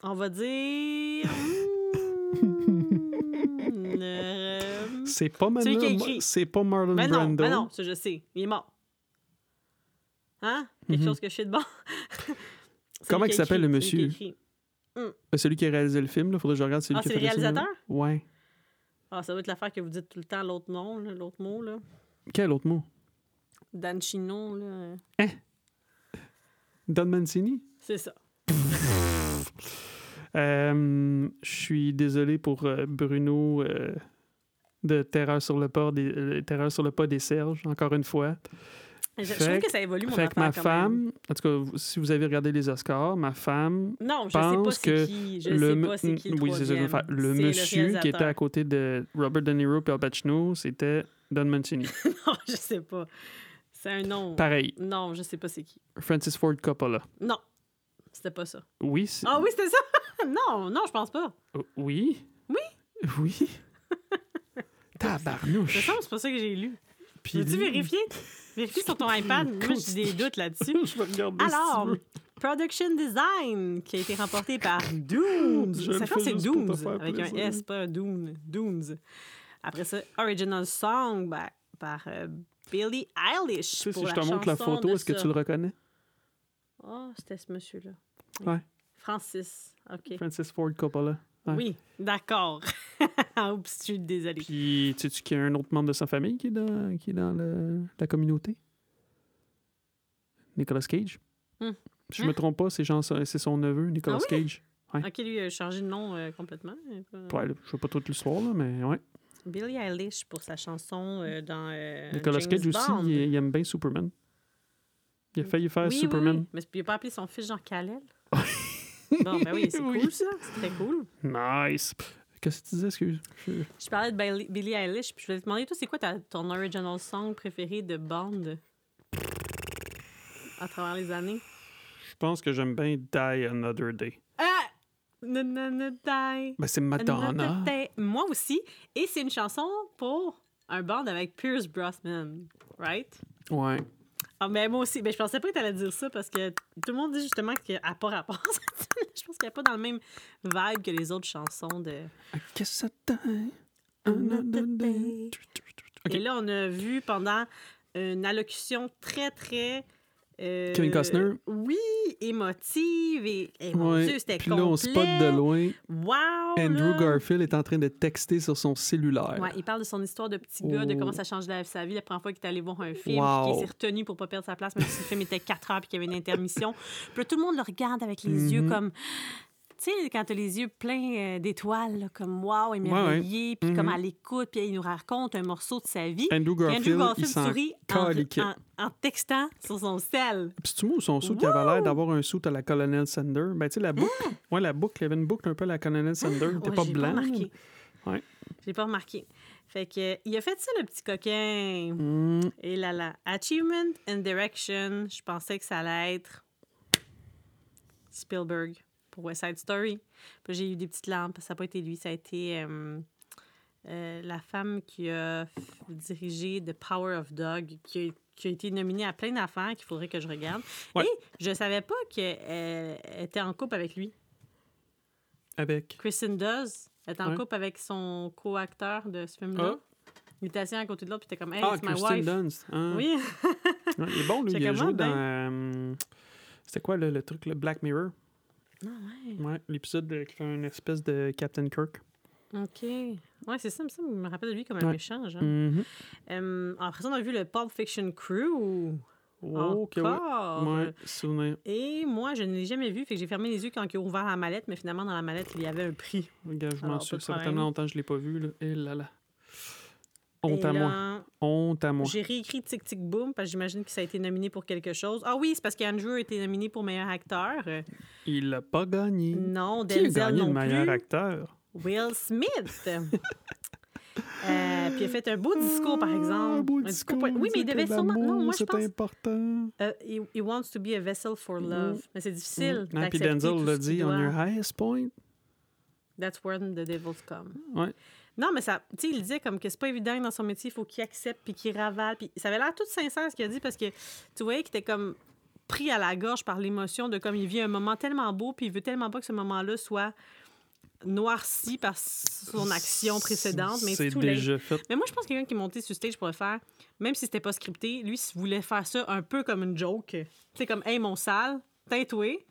On va dire. [laughs] hmm, euh, C'est pas, écrit. c'est pas Marlon Ben non, Brando. ben non, ça je sais. Il est mort. Hein? Quelque Mhm. chose que je sais de bon. [laughs] Comment il s'appelle, le écrit, celui qui monsieur? écrit. Euh, Celui qui a réalisé le film, là, faudrait que je regarde. Celui Ah, qui a le film. réalisateur? Ouais. Ah, ça doit être l'affaire que vous dites tout le temps, l'autre nom, là, l'autre mot, là. Quel autre mot? Dancino, là. Don Mancini? C'est ça. [laughs] Euh, je suis désolé pour euh, Bruno euh, de Terreur sur le pas des Terreur sur le pas des Serges, encore une fois. Je, trouve que- ça évolue, mon Fait que ma quand même. femme, en tout cas, si vous avez regardé les Oscars, ma femme, Non, je sais pas pense c'est que qui. Je le, sais pas c'est qui le oui, c'est ça que. Le monsieur qui était à côté de Robert De Niro et Al Pacino, c'était Don Mancini. [laughs] non, je sais pas. C'est un nom. Pareil, Non, je sais pas c'est qui. Francis Ford Coppola. Non, c'était pas ça. Oui, c'est- Ah oui, c'était ça? [laughs] non, non, je pense pas. Oh, oui? Oui? Oui. [laughs] Tabarnouche. c'est pas ça que j'ai lu. Puis Veux-tu lui- vérifier? Vérifie sur ton iPad. Moi, j'ai des doutes là-dessus. [laughs] je vais regarder si Alors, tu veux. Production Design, qui a été remporté par. Je le Ça fais c'est juste pour te Dunes, faire avec un plaisir. S, pas un Dune. Dunes. Après ça, Original Song bah, par euh, Billie Eilish. Tu sais, pour si je te montre la photo, est-ce que tu le reconnais? Oh, c'était ce monsieur-là. Ouais. Francis. OK. Francis Ford Coppola. Ouais. Oui, d'accord. [laughs] Oups, je suis désolée. Puis, sais-tu qu'il y a un autre membre de sa famille qui est dans, qui est dans le- la communauté? Nicolas Cage? Si je me trompe pas, c'est, son neveu, Nicolas Ah oui? Cage. Ouais. OK, lui a changé de nom euh, complètement. Ouais, je sais pas toute l'histoire, mais ouais. Billie Eilish pour sa chanson euh, dans euh, Nicolas James Cage aussi, Bond. il, il aime bien Superman. Il a failli faire oui, Superman. oui. Mais il n'a pas appelé son fils Jean Calel? [laughs] bon, ben oui, c'est Oui. cool ça. C'est très cool. Nice. Qu'est-ce que tu disais, excuse? Je- Je parlais de Billie, Billie Eilish, puis je voulais te demander, toi, c'est quoi ta- ton original song préféré de Bond à travers les années? Je pense que j'aime bien Die Another Day. Ah! Na, na, na, die. Ben, c'est Madonna. Moi aussi. Et c'est une chanson pour un band avec Pierce Brosnan, right? Ouais. Ah, mais moi aussi. Ben, je pensais pas que tu allais dire ça parce que tout le monde dit justement qu'elle n'a pas rapport. je pense qu'elle n'est pas dans le même vibe que les autres chansons de. I guess I die another day. Ok. Et là, on a vu pendant une allocution très, très. Euh, Kevin Costner? Oui, émotive. Et, et mon Ouais. Dieu, c'était Puis là, on complet. spot de loin. Wow! Andrew là. Garfield est en train de texter sur son cellulaire. Ouais, il parle de son histoire de petit gars, de Oh. comment ça change sa vie la première fois qu'il est allé voir un film, Wow. puis qu'il s'est retenu pour pas perdre sa place, même si le film était 4 heures puis qu'il y avait une intermission. Puis là, tout le monde le regarde avec les yeux Mhm. comme. Tu sais, quand t'as les yeux pleins euh, d'étoiles, comme wow, émerveillé, puis Mhm. comme à l'écoute, puis il nous raconte un morceau de sa vie. Andrew Garfield, Andrew Garfield il sourit en, caliquait. en, en textant sur son sel. Puis tu vois, son suit qui avait l'air d'avoir un suit à la Colonel Sander? Ben, tu sais, la boucle. Ouais, la boucle. Il y avait une boucle un peu à la Colonel Sander. T'es Ouais, pas blanc. Pas remarqué. Ouais. J'ai pas remarqué. Fait que, il a fait ça, le petit coquin. Hmm. Et là là. Achievement and Direction, je pensais que ça allait être Spielberg pour West Side Story. Puis j'ai eu des petites lampes. Ça n'a pas été lui. Ça a été euh, euh, la femme qui a dirigé The Power of Dog, qui a, qui a été nominée à plein d'affaires qu'il faudrait que je regarde. Ouais. Et je savais pas qu'elle était en couple avec lui. Avec? Kristen Dawes est en Ouais. couple avec son co-acteur de ce film-là. Il était assis à côté de l'autre, puis t'es comme, hey, Ah, it's my Kirsten wife. Dunst. Ah. Oui. Ouais, il est bon, lui. [laughs] Il a joué ah, ben. dans. euh, C'était quoi le, le truc, le Black Mirror? Ah ouais. Ouais, l'épisode de- qui fait une espèce de Captain Kirk. OK. Ouais, c'est ça, ça me rappelle de lui comme un Ouais. méchant, genre. Mhm. Euh, après ça, on a vu le Pulp Fiction Crew. Oh, ok, ouais. Encore. Ouais, souvenir. Et moi, je ne l'ai jamais vu, fait que j'ai fermé les yeux quand ils ont ouvert la mallette, mais finalement, dans la mallette, il y avait un prix. De Ça fait tellement longtemps que je l'ai pas vu, là. Et là là. Honte à moi. Honte à moi. J'ai réécrit Tic Tic Boom parce que j'imagine que ça a été nominé pour quelque chose. Ah oui, c'est parce qu'Andrew a été nominé pour meilleur acteur. Il l'a pas gagné. Non, Qui a Denzel gagné non le meilleur plus. acteur? Will Smith. [laughs] Euh, puis il a fait un beau discours, par exemple. Ah, beau Un discours discours, Oui, mais il devait sûrement. Non, moi, je c'est pense. important. Euh, he, he wants to be a vessel for love. Mais c'est difficile. Mm. Ah, Puis Denzel l'a dit, on your highest point. That's when the devils come. Ouais. Non, mais ça, tu sais, il disait comme que c'est pas évident dans son métier, il faut qu'il accepte puis qu'il ravale. Puis ça avait l'air tout sincère ce qu'il a dit parce que tu voyais qu'il était comme pris à la gorge par l'émotion de comme il vit un moment tellement beau puis il veut tellement pas que ce moment-là soit noirci par son action précédente. Mais c'est déjà fait. Mais moi, je pense que quelqu'un qui est monté sur stage pour le faire, même si c'était pas scripté, lui, s'il voulait faire ça un peu comme une joke. Tu sais, comme, hey, mon sale, tatoué.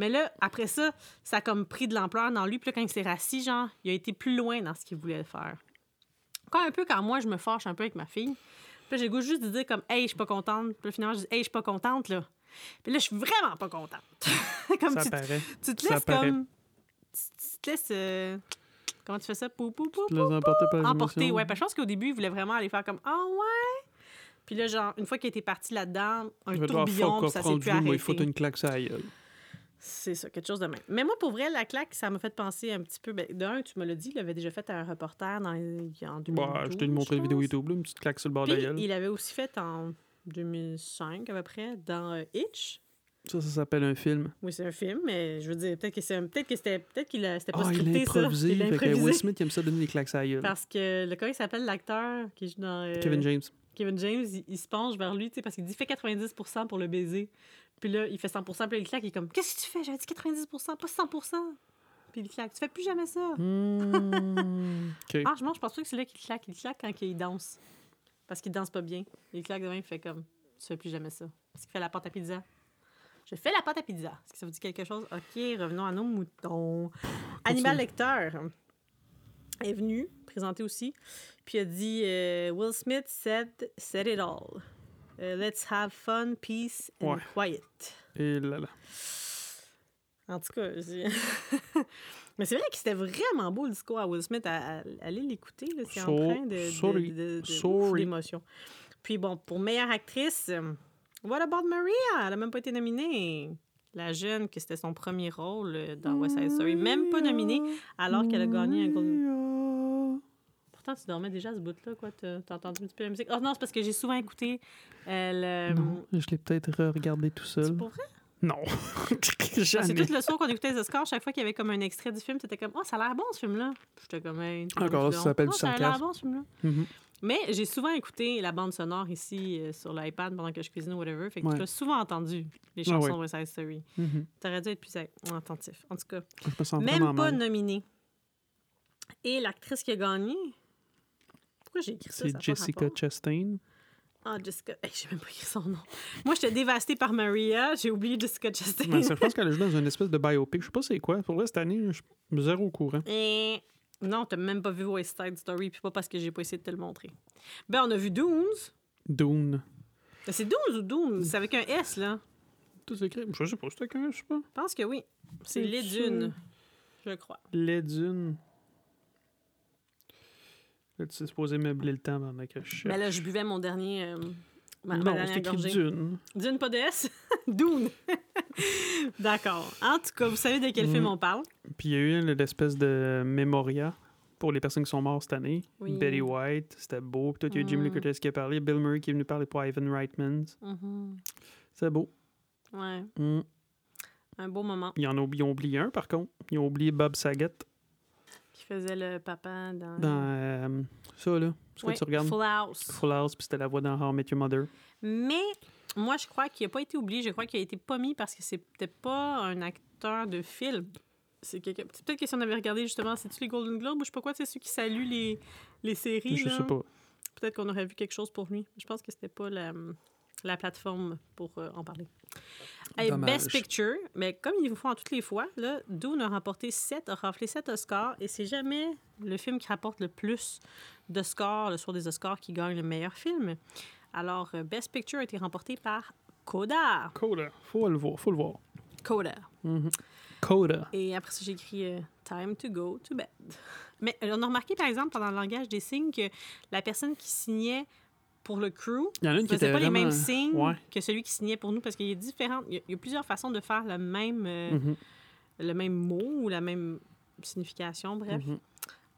Mais là, après ça, ça a comme pris de l'ampleur dans lui. Puis là, quand il s'est rassis, genre, il a été plus loin dans ce qu'il voulait faire. Quand un peu, quand moi, je me fâche un peu avec ma fille, puis j'ai le goût juste de dire comme, hey, je suis pas contente. Puis là, finalement, je dis, hey, je suis pas contente, là. Puis là, je suis vraiment pas contente. [laughs] comme Ça tu, paraît. tu te ça laisses paraît. comme. Tu, tu te laisses. euh, Comment tu fais ça? Pou, pou, pou, Tu les as emportés par les émotions. Ouais, parce que je pense qu'au début, il voulait vraiment aller faire comme Ah ouais. Puis là, genre, une fois qu'il était parti là-dedans, un tourbillon, puis ça s'est plus moi, il arrêté. faut une claque la gueule. C'est ça, quelque chose de même. Mais moi, pour vrai, la claque, ça m'a fait penser un petit peu. Ben, d'un, tu me l'as dit, il avait déjà fait un reporter dans les... en 2012. Bah, je t'ai montré je vidéo. YouTube, là, une petite claque sur le bord de Puis, la gueule. il avait aussi fait en 2005, à peu près, dans euh, Hitch. Ça, ça s'appelle un film. Oui, c'est un film, mais je veux dire, peut-être que c'est peut-être que c'était peut-être qu'il a- c'était pas Ah, il scripté, a improvisé. ça. Il a Fait que improvisé. Will Smith, il aime ça donner des claques la gueule. Parce que le comment il s'appelle l'acteur qui joue dans euh, Kevin James. Kevin James, il, il se penche vers lui, tu sais, parce qu'il dit fais 90% pour le baiser. Puis là, il fait 100 puis là, il claque, il est comme Qu'est-ce que tu fais? J'avais dit 90% pas 100% Puis il claque Tu fais plus jamais ça. [laughs] OK. Ah, je mange, je pense pas que c'est là qu'il claque. Il claque quand il danse. Parce qu'il danse pas bien. Il claque demain, il fait comme Tu fais plus jamais ça. Parce qu'il fait la pâte à pizza. Je fais la pâte à pizza. Est-ce que ça vous dit quelque chose? OK, revenons à nos moutons. Animal Lecteur est venu, présenté aussi, puis a dit euh, Will Smith said, said it all. Euh, let's have fun, peace and Ouais. quiet. Et là là. En tout cas, [laughs] mais c'est vrai que c'était vraiment beau le discours à Will Smith. À, à- allez l'écouter, c'est So- empreint de, de- sorry. de- de- d'émotion. Puis bon, pour meilleure actrice, What About Maria? Elle a même pas été nominée. La jeune, que c'était son premier rôle euh, dans West Side Story, même pas nominée, alors qu'elle a gagné un Golden... Pourtant, tu dormais déjà à ce bout-là, quoi? T'as entendu un petit peu la musique? Oh non, c'est parce que j'ai souvent écouté euh, le... Non, je l'ai peut-être regardé tout seul. C'est pour vrai? Non. [laughs] C'est Jamais. tout le soir qu'on écoutait les Oscars, chaque fois qu'il y avait comme un extrait du film, t'étais comme Oh, ça a l'air bon ce film-là. J'étais comme Hey, Encore là, ça s'appelle Oh, du Ça a l'air bon ce film-là. Mhm. Mais j'ai souvent écouté la bande sonore ici euh, sur l'iPad pendant que je cuisine ou whatever. Fait que Ouais. tu as souvent entendu les Ah chansons ouais. de West Side Story. Mhm. T'aurais dû être plus attentif. En tout cas, Je me sens même pas mal. nominée. Et l'actrice qui a gagné. Pourquoi j'ai écrit ça? C'est Jessica. Chastain. Ah, Jessica. [laughs] Hey, j'ai même pas écrit son nom. Moi, j'étais dévastée par Maria. J'ai oublié Jessica Chastain. Mais ça, je pense [laughs] qu'elle a joué dans une espèce de biopic. Je sais pas c'est quoi. Pour vrai, cette année, je suis zéro au courant. Et... Non, t'as même pas vu West Side Story, puis pas parce que j'ai pas essayé de te le montrer. Ben, on a vu Dunes. Dune. Ben, C'est Dunes ou Dunes? C'est avec un S, là. Tout écrit. Je sais pas, c'était quand, je sais pas. Je pense que oui. C'est C'est Les. Dunes, je crois. Les dunes. Tu es supposé meubler le temps pendant que je cherche. Mais là, je buvais mon dernier. euh, ma, ma non, c'est écrit gorgée. dune. Dune, pas de S? [laughs] Dune. [laughs] D'accord. En tout cas, vous savez de quel Mm. film on parle? Puis il y a eu l'espèce de mémoria pour les personnes qui sont mortes cette année. Oui. Betty White, c'était beau. Puis toi, il y a Lee Mm. Curtis qui a parlé. Bill Murray qui est venu parler pour Ivan Reitman. Mhm. C'est beau. Ouais, Mm. un beau moment. Ils en ont, ils ont oublié un, par contre. Ils ont oublié Bob Saget Qui faisait le papa dans. dans euh, ça, là. Ce que Ouais, tu regardes. Full House. Full House, puis c'était la voix dans How I Met Your Mother. Mais moi, je crois qu'il n'a pas été oublié. Je crois qu'il a été pas mis parce que c'était pas un acteur de film. C'est peut-être que si on avait regardé justement, c'est-tu les Golden Globes ou je sais pas quoi, c'est ceux qui saluent les, les séries. Je là. sais pas. Peut-être qu'on aurait vu quelque chose pour lui. Je pense que c'était pas la. La plateforme pour euh, en parler. Best Picture, mais comme ils vous font toutes les fois, là, Dune a remporté 7, a raflé 7 Oscars, et c'est jamais le film qui rapporte le plus d'Oscars, le soir des Oscars, qui gagne le meilleur film. Alors, euh, Best Picture a été remporté par Coda. Coda. Faut le voir. Faut le voir. Coda. Coda. Et après ça, j'ai écrit euh, Time to go to bed. Mais on a remarqué, par exemple, pendant le langage des signes, que la personne qui signait pour le crew Il y en a une qui faisait était pas les mêmes signes Ouais. que celui qui signait pour nous parce qu'il y a différentes. Il y a, il y a plusieurs façons de faire le même, euh, Mhm, le même mot ou la même signification, bref. mhm.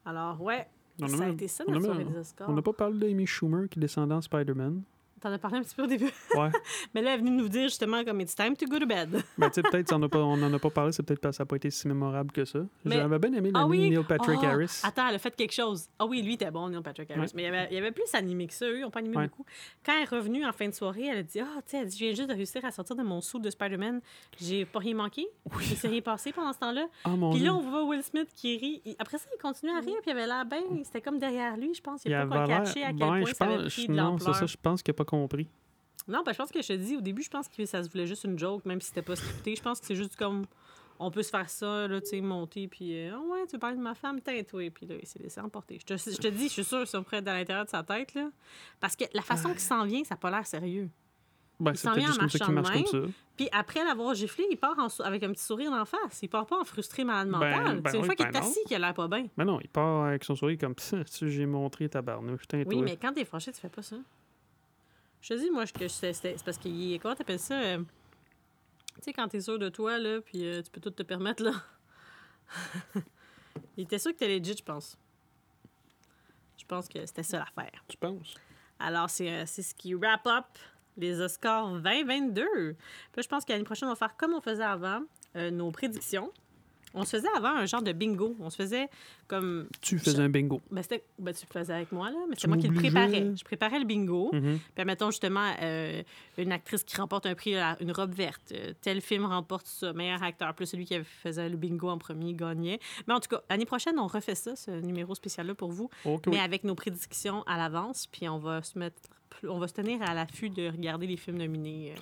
Alors, ouais, On ça a même- été ça notre même- soirée des Oscars. On n'a pas parlé d'Amy Schumer qui descendait en Spider-Man. T'en as parlé un petit peu au début. Ouais. [laughs] Mais là, elle est venue nous dire justement comme It's time to go to bed. [laughs] ben, tu sais, peut-être on n'en a pas parlé, c'est peut-être parce que ça n'a pas été si mémorable que ça. Mais- J'avais bien aimé Ah oui? Neil Patrick Ah, Harris. Attends, elle a fait quelque chose. Ah oui, lui était bon, Neil Patrick Harris. Ouais. Mais il y, avait, il y avait plus animé que ça. Eux, ils n'ont pas animé Ouais. beaucoup. Quand elle est revenue en fin de soirée, elle a dit Ah, tu sais, elle dit, je viens juste de réussir à sortir de mon sou de Spider-Man. J'ai pas rien manqué. Oui. Il s'est rien passé pendant ce temps-là. Ah, [laughs] mon Puis là, on voit Will Smith qui rit. Après ça, il continue à rire, puis il avait l'air bien. C'était comme derrière lui, je pense. Il il a pas catché à quel Ben, point je ça avait pense... pris de Non, c'est ça, je pense qu'il n'a pas compris. Non, ben, je pense que je te dis, au début, je pense que ça se voulait juste une joke, même si c'était pas scripté. Je pense que c'est juste comme, on peut se faire ça, là, tu sais, monter, puis, euh, ah ouais, tu parles de ma femme, teinte, oui. Puis là, il s'est laissé emporter. Je te, je te dis, je suis sûre, que c'est près à l'intérieur de sa tête, là. Parce que la façon qu'il s'en vient, ça n'a pas l'air sérieux. Ben, Il c'est s'en vient juste en ça marchant marche de ça. Puis après l'avoir giflé, il part en avec un petit sourire d'en face. Il part pas en frustré malade mental. ben c'est une oui, fois qu'il ben est assis qu'il a l'air pas bien. Mais non, il part avec son sourire comme ça. [laughs] Tu sais, J'ai montré ta. Putain, Oui, mais quand t'es fâché, tu fais pas ça. Je te dis, moi, que c'est parce qu'il est. Comment t'appelles ça? euh, tu sais, quand t'es sûr de toi, là, puis euh, tu peux tout te permettre, là. [laughs] il était sûr que t'es legit, je pense. Je pense que c'était ça l'affaire. Tu penses? Alors, c'est euh, ce qui wrap up les Oscars 2022. Puis je pense qu'année prochaine, on va faire comme on faisait avant, euh, nos prédictions. On se faisait avant un genre de bingo. On se faisait comme Tu faisais un bingo. ben, c'était- ben, tu le faisais avec moi, là, mais c'est moi qui le préparais. Je préparais le bingo. Mhm. Puis, mettons justement, euh, une actrice qui remporte un prix, une robe verte. euh, tel film remporte ça, meilleur acteur. Plus celui qui faisait le bingo en premier gagnait. Mais en tout cas, l'année prochaine, on refait ça, ce numéro spécial-là pour vous, mais oui. avec nos prédictions à l'avance. Puis on va se mettre, on va se tenir à l'affût de regarder les films nominés. euh.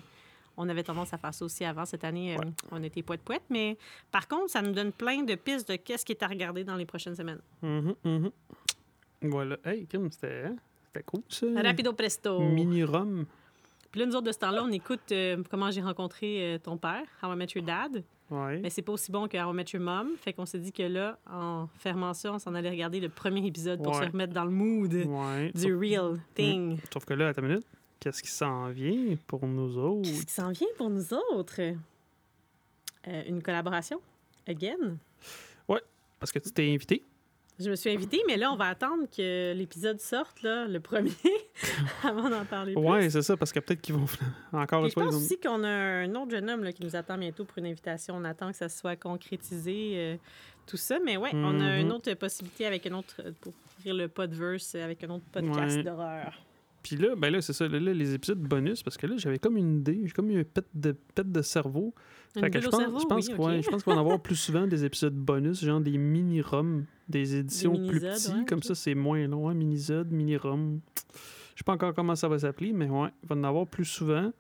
On avait tendance à faire ça aussi avant. Cette année, euh, Ouais. on était poète-poète. Mais par contre, ça nous donne plein de pistes de qu'est-ce qui est à regarder dans les prochaines semaines. Mhm, mhm. Voilà. Hey, Kim, c'était hein? c'était cool, ça. Rapido presto. Mini-rum. Puis là, nous autres, de ce temps-là, on écoute euh, comment j'ai rencontré euh, ton père, How I Met Your Dad. Ouais. Mais c'est pas aussi bon que How I Met Your Mom. Fait qu'on s'est dit que là, en fermant ça, on s'en allait regarder le premier épisode pour Ouais. se remettre dans le mood Ouais. du real thing. sauf que là, attends une minute. Qu'est-ce qui s'en vient pour nous autres? Qu'est-ce qui s'en vient pour nous autres? Euh, une collaboration? Again? Parce que tu t'es invité. Je me suis invitée, mais là, on va attendre que l'épisode sorte, là, le premier, [laughs] avant d'en parler plus. Ouais, c'est ça, parce que peut-être qu'ils vont encore une je fois. pense ils vont- aussi qu'on a un autre jeune homme là, qui nous attend bientôt pour une invitation. On attend que ça soit concrétisé, euh, tout ça. Mais ouais, on a Mhm. une autre possibilité avec un autre, pour ouvrir le podverse avec un autre podcast Ouais. d'horreur. Puis là, ben là, c'est ça. Là, là, les épisodes bonus, parce que là, j'avais comme une idée. J'ai comme eu un pet de, pet de cerveau. Une Fait que je pense, cerveau, je pense, oui, ouais, qu'on va en avoir plus souvent des épisodes bonus, genre des mini-roms, des éditions plus petits. ouais, comme ça, c'est moins long. Hein, mini-zod, mini-rom. Je sais pas encore comment ça va s'appeler, mais ouais, il va en avoir plus souvent.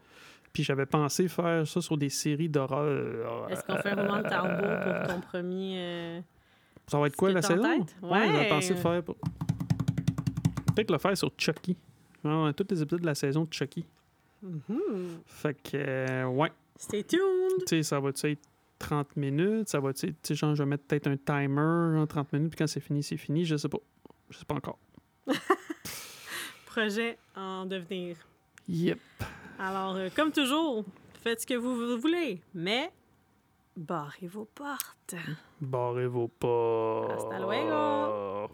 Puis j'avais pensé faire ça sur des séries d'horreur. Est-ce qu'on fait un roulement de tambour pour ton premier... euh, Ça va être quoi la saison? tête? Ouais, j'avais Ouais. pensé faire. Peut-être le faire sur Chucky. Ouais, ouais, tous les épisodes de la saison de Chucky. mhm. Fait que, euh, ouais. Stay tuned! Tu sais, ça va-tu être 30 minutes? Ça va-tu être, tu sais, genre, je vais mettre peut-être un timer en 30 minutes, puis quand c'est fini, c'est fini. Je sais pas. Je sais pas encore. [laughs] Projet en devenir. Yep. Alors, euh, comme toujours, faites ce que vous voulez, mais barrez vos portes. Barrez vos pas. Hasta luego.